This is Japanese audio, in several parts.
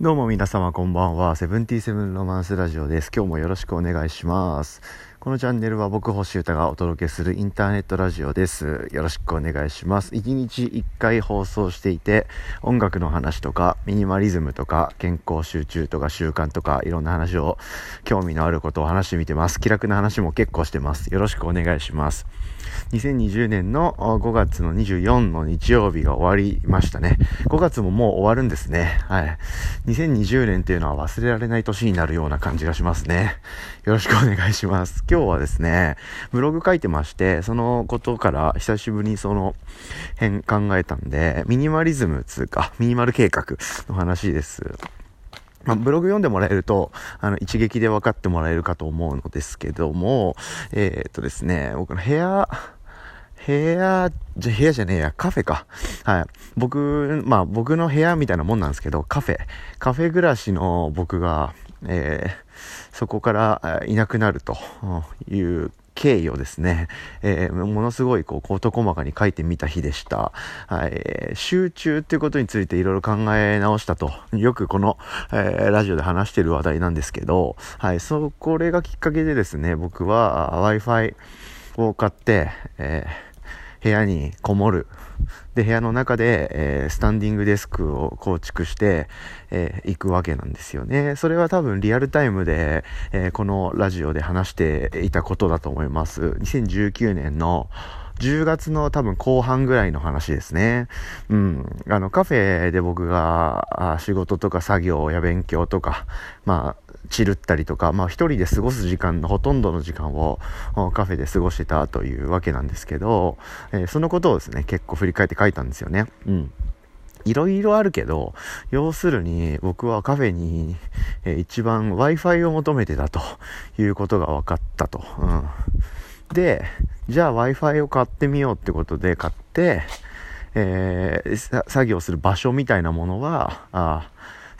どうも皆様こんばんは。セブンティーセブンロマンスラジオです。今日もよろしくお願いします。このチャンネルは僕星歌がお届けするインターネットラジオです。よろしくお願いします。1日1回放送していて、音楽の話とか、ミニマリズムとか、健康集中とか習慣とか、いろんな話を、興味のあることを話してみてます。気楽な話も結構してます。よろしくお願いします。2020年の5月の24の日曜日が終わりましたね。5月ももう終わるんですね。はい。2020年っていうのは忘れられない年になるような感じがしますね。よろしくお願いします。今日はですね、ブログ書いてまして、そのことから久しぶりにその辺考えたんで、ミニマリズムつうか、ミニマル計画の話です。まあ、ブログ読んでもらえると、あの、一撃で分かってもらえるかと思うのですけども、えー、っとですね、僕の部屋、部屋、じゃ、部屋じゃねえや、カフェか。はい。僕、まあ僕の部屋みたいなもんなんですけど、カフェ。カフェ暮らしの僕が、えー、そこからいなくなるという経緯をですね、えー、ものすごいこう、事細かに書いてみた日でした。はい、集中っていうことについていろいろ考え直したと、よくこの、えー、ラジオで話してる話題なんですけど、はい、そう、これがきっかけでですね、僕は Wi-Fi を買って、えー部屋にこもる。で、部屋の中で、えー、スタンディングデスクを構築して、えー、行くわけなんですよね。それは多分リアルタイムで、えー、このラジオで話していたことだと思います。2019年の10月の多分後半ぐらいの話ですね。うん。あの、カフェで僕が仕事とか作業や勉強とか、まあ、チルったりとか、まあ一人で過ごす時間のほとんどの時間をカフェで過ごしてたというわけなんですけど、えー、そのことをですね、結構振り返って書いたんですよね。うん。いろいろあるけど、要するに僕はカフェに、一番 Wi-Fi を求めてたということが分かったと。うん。で、じゃあ Wi-Fi を買ってみようってことで買って、えー、作業する場所みたいなものは、あ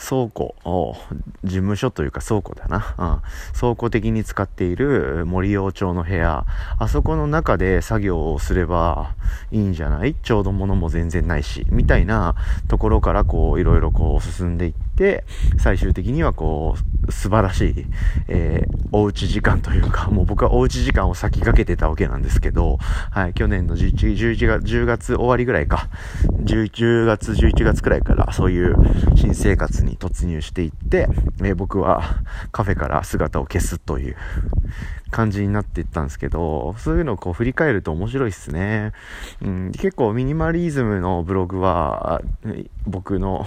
倉庫を、事務所というか倉庫だな。うん。倉庫的に使っている森王町の部屋。あそこの中で作業をすればいいんじゃない？ちょうど物も全然ないし。みたいなところからこう、いろいろこう進んでいって、最終的にはこう、素晴らしい、えー、おうち時間というか、もう僕はおうち時間を先駆けてたわけなんですけど、はい、去年の11 11月、10月終わりぐらいか、10月、11月くらいからそういう新生活にに突入していって、えー、僕はカフェから姿を消すという感じになっていったんですけど、そういうのをこう振り返ると面白いっすね。うん、結構ミニマリズムのブログは、僕の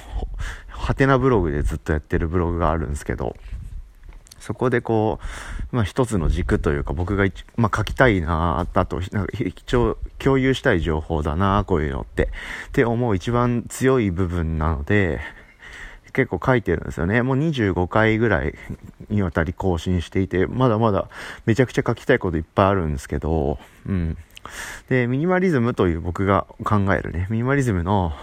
ハテナブログでずっとやってるブログがあるんですけど、そこでこう、まあ一つの軸というか僕が、まあ書きたいなあと、なんか共有したい情報だなこういうのって、って思う一番強い部分なので、結構書いてるんですよね。もう25回ぐらいにわたり更新していて、まだまだめちゃくちゃ書きたいこといっぱいあるんですけど、うん。で、ミニマリズムという僕が考えるね、ミニマリズムの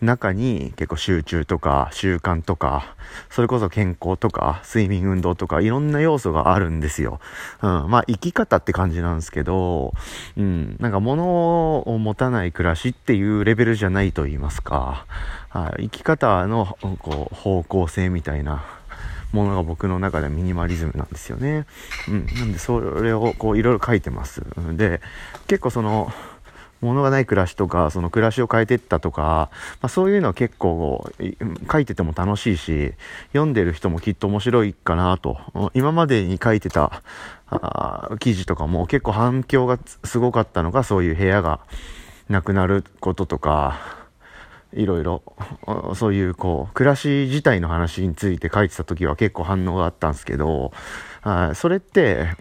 中に結構集中とか習慣とか、それこそ健康とか睡眠運動とかいろんな要素があるんですよ。うん。まあ生き方って感じなんですけど、うん。なんか物を持たない暮らしっていうレベルじゃないと言いますか。はい。生き方のこう方向性みたいなものが僕の中ではミニマリズムなんですよね。うん。なんでそれをこういろいろ書いてます。で、結構その、物がない暮らしとか、その暮らしを変えてったとか、まあ、そういうのは結構書いてても楽しいし、読んでる人もきっと面白いかなと。今までに書いてたあ記事とかも結構反響がすごかったのが、そういう部屋がなくなることとか、いろいろ、そういうこう、暮らし自体の話について書いてた時は結構反応があったんですけど、あそれって、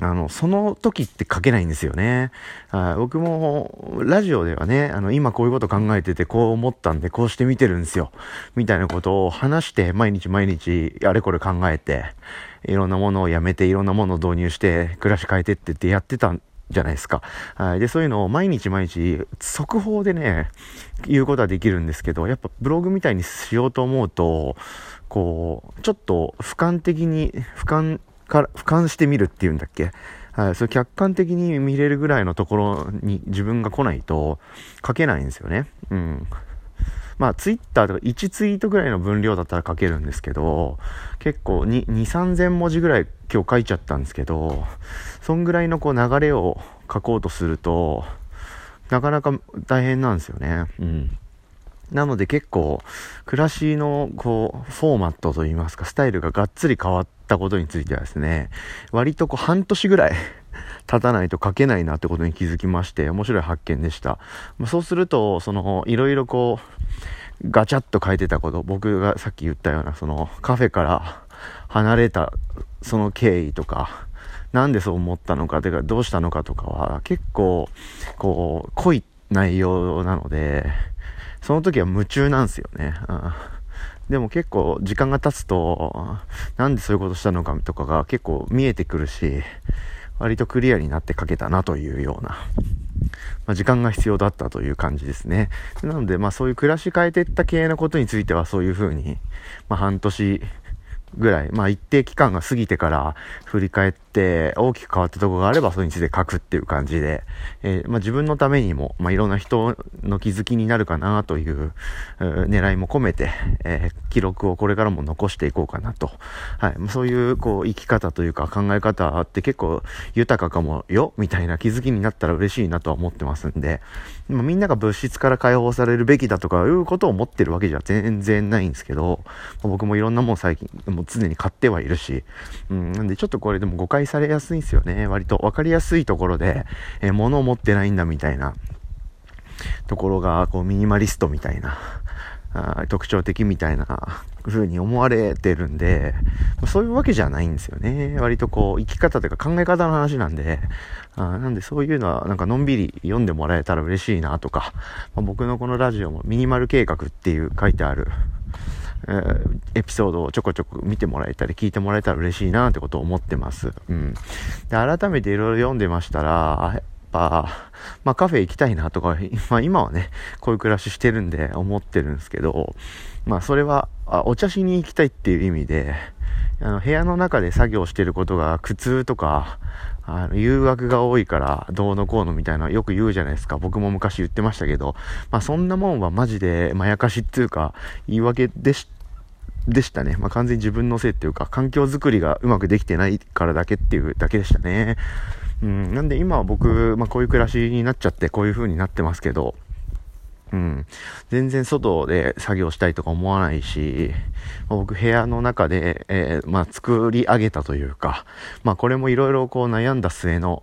あの、その時って書けないんですよね。あ僕も、ラジオではね、あの、今こういうこと考えてて、こう思ったんで、こうしてみてるんですよ。みたいなことを話して、毎日毎日、あれこれ考えて、いろんなものをやめて、いろんなものを導入して、暮らし変えてってってやってたんじゃないですか。はい。で、そういうのを毎日毎日、速報でね、言うことはできるんですけど、やっぱブログみたいにしようと思うと、こう、ちょっと俯瞰的に、俯瞰から、俯瞰してみるっていうんだっけ？はい、それ客観的に見れるぐらいのところに自分が来ないと書けないんですよね。うん。まあ、ツイッターとか1ツイートぐらいの分量だったら書けるんですけど、結構2、2 3000文字ぐらい今日書いちゃったんですけど、そんぐらいのこう流れを書こうとすると、なかなか大変なんですよね。うん。なので結構、暮らしの、こう、フォーマットといいますか、スタイルががっつり変わったことについてはですね、割とこう、半年ぐらい 経たないと書けないなってことに気づきまして、面白い発見でした。ま、そうすると、その、いろいろこう、ガチャッと書いてたこと、僕がさっき言ったような、その、カフェから 離れた、その経緯とか、なんでそう思ったのか、てかどうしたのかとかは、結構、こう、濃い内容なので、その時は夢中なんですよね。うん、でも結構時間が経つと、なんでそういうことしたのかとかが結構見えてくるし、割とクリアになって書けたなというような、まあ、時間が必要だったという感じですね。なので、まあそういう暮らし変えてった系のことについてはそういうふうに、まあ半年ぐらい、まあ一定期間が過ぎてから振り返って大きく変わったとこがあればそれについて書くっていう感じで、えー、まあ自分のためにも、まあいろんな人の気づきになるかなという、狙いも込めて、えー、記録をこれからも残していこうかなと。はい。そういうこう生き方というか考え方って結構豊かかもよみたいな気づきになったら嬉しいなとは思ってますんで、みんなが物質から解放されるべきだとかいうことを思ってるわけじゃ全然ないんですけど、僕もいろんなもん最近、もう常に買ってはいるし、うん、なんでちょっとこれでも誤解されやすいんですよね。割と分かりやすいところで、えー、物を持ってないんだみたいなところが、こうミニマリストみたいな、あ特徴的みたいな風に思われてるんで、そういうわけじゃないんですよね。割とこう、生き方というか考え方の話なんで、あなんでそういうのはなんかのんびり読んでもらえたら嬉しいなとか、まあ、僕のこのラジオもミニマル計画っていう書いてある、えー、エピソードをちょこちょこ見てもらえたり聞いてもらえたら嬉しいなってことを思ってます。うん。で、改めていろいろ読んでましたら、ぱ、まあカフェ行きたいなとか、まあ今はね、こういう暮らししてるんで思ってるんですけど、まあそれは、あお茶しに行きたいっていう意味で、あの部屋の中で作業してることが苦痛とか、あの、誘惑が多いからどうのこうのみたいなよく言うじゃないですか。僕も昔言ってましたけど、まあそんなもんはマジでまやかしっていうか言い訳でしでしたね。まあ完全に自分のせいっていうか、環境づくりがうまくできてないからだけっていうだけでしたね。うん、なんで今は僕、まあこういう暮らしになっちゃってこういう風になってますけど、うん。全然外で作業したいとか思わないし、まあ、僕部屋の中で、えー、まあ作り上げたというか、まあこれもいろいろこう悩んだ末の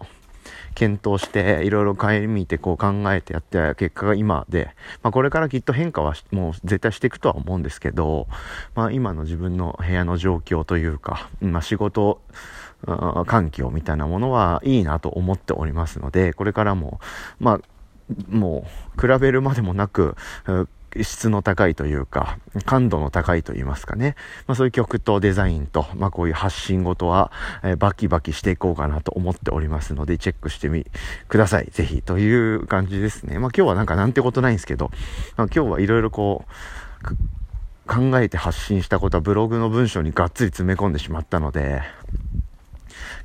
検討して、いろいろ顧みてこう考えてやった結果が今で、まあこれからきっと変化はもう絶対していくとは思うんですけど、まあ今の自分の部屋の状況というか、まあ仕事、環境みたいなものはいいなと思っておりますので、これからも、まあもう比べるまでもなく、質の高いというか、感度の高いと言いますかね。まあそういう曲とデザインと、まあこういう発信ごとは、えー、バキバキしていこうかなと思っておりますので、チェックしてみ、ください。ぜひ、という感じですね。まあ今日はなんかなんてことないんですけど、まあ今日はいろいろこう、考えて発信したことはブログの文章にがっつり詰め込んでしまったので、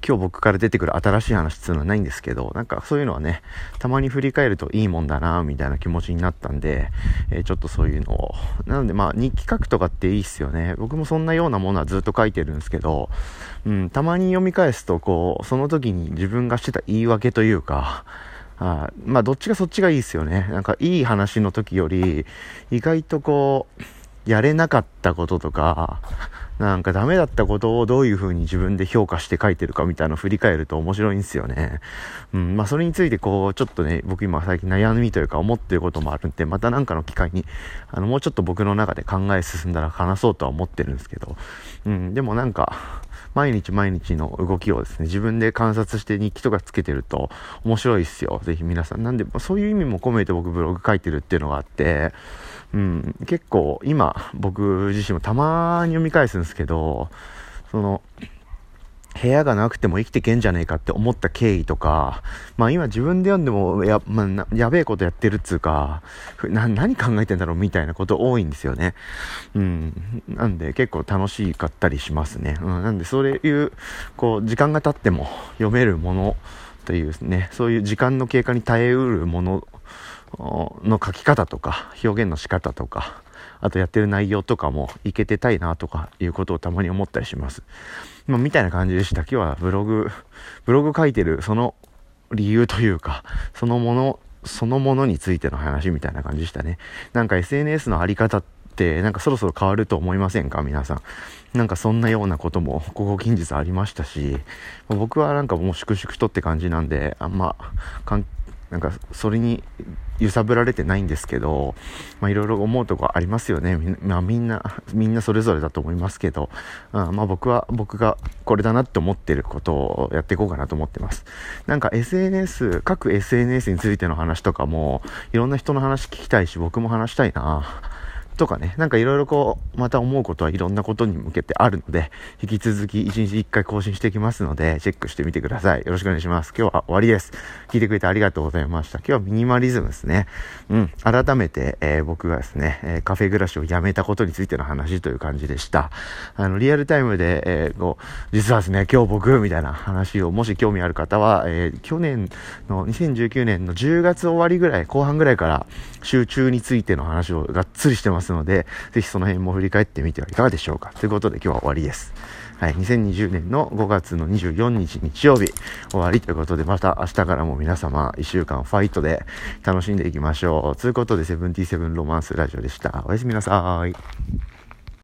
今日僕から出てくる新しい話っていうのはないんですけど、なんかそういうのはね、たまに振り返るといいもんだな、みたいな気持ちになったんで、えー、ちょっとそういうのを。なのでまあ日記書くとかっていいっすよね。僕もそんなようなものはずっと書いてるんですけど、うん、たまに読み返すとこう、その時に自分がしてた言い訳というか、あまあどっちがそっちがいいっすよね。なんかいい話の時より、意外とこう、やれなかったこととか、なんかダメだったことをどういう風に自分で評価して書いてるかみたいなのを振り返ると面白いんですよね。うん、まあそれについてこう、ちょっとね、僕今最近悩みというか思ってることもあるんで、またなんかの機会に、あの、もうちょっと僕の中で考え進んだら話そうとは思ってるんですけど、うん、でもなんか、毎日毎日の動きをですね、自分で観察して日記とかつけてると面白いっすよ。ぜひ皆さん。なんで、そういう意味も込めて僕ブログ書いてるっていうのがあって、うん、結構今僕自身もたまに読み返すんですけど、その、部屋がなくても生きてけんじゃねえかって思った経緯とか、まあ今自分で読んでもや、まあ、やべえことやってるっつうか、何考えてんだろうみたいなこと多いんですよね。うん。なんで結構楽しかったりしますね。うん。なんでそういう、こう、時間が経っても読めるものというね、そういう時間の経過に耐えうるものの書き方とか、表現の仕方とか、あとやってる内容とかもいけてたいなとかいうことをたまに思ったりします。まあ、みたいな感じでした。今日はブログ、ブログ書いてるその理由というか、そのもの、そのものについての話みたいな感じでしたね。なんか SNS のあり方って、なんかそろそろ変わると思いませんか？皆さん。なんかそんなようなことも、ここ近日ありましたし、僕はなんかもう粛々とって感じなんで、あんま、なんかそれに揺さぶられてないんですけど、まあいろいろ思うとこありますよね。まあみんな、みんなそれぞれだと思いますけど、うん、まあ僕は、僕がこれだなって思ってることをやっていこうかなと思ってます。なんか SNS、各 SNS についての話とかも、いろんな人の話聞きたいし、僕も話したいな。とかね、なんかいろいろこう、また思うことはいろんなことに向けてあるので、引き続き1日1回更新していきますので、チェックしてみてください。よろしくお願いします。今日は終わりです。聞いてくれてありがとうございました。今日はミニマリズムですね。うん。改めて、えー、僕がですね、えー、カフェ暮らしをやめたことについての話という感じでした。あの、リアルタイムで、えー、こう、実はですね、今日僕、みたいな話を、もし興味ある方は、え去年の2019年の10月終わりぐらい、後半ぐらいから、集中についての話をがっつりしてますので、ぜひその辺も振り返ってみてはいかがでしょうか。ということで今日は終わりです。はい、2020年の5月の24日日曜日終わりということで、また明日からも皆様1週間ファイトで楽しんでいきましょう。ということで、セブンティセブンロマンスラジオでした。おやすみなさい。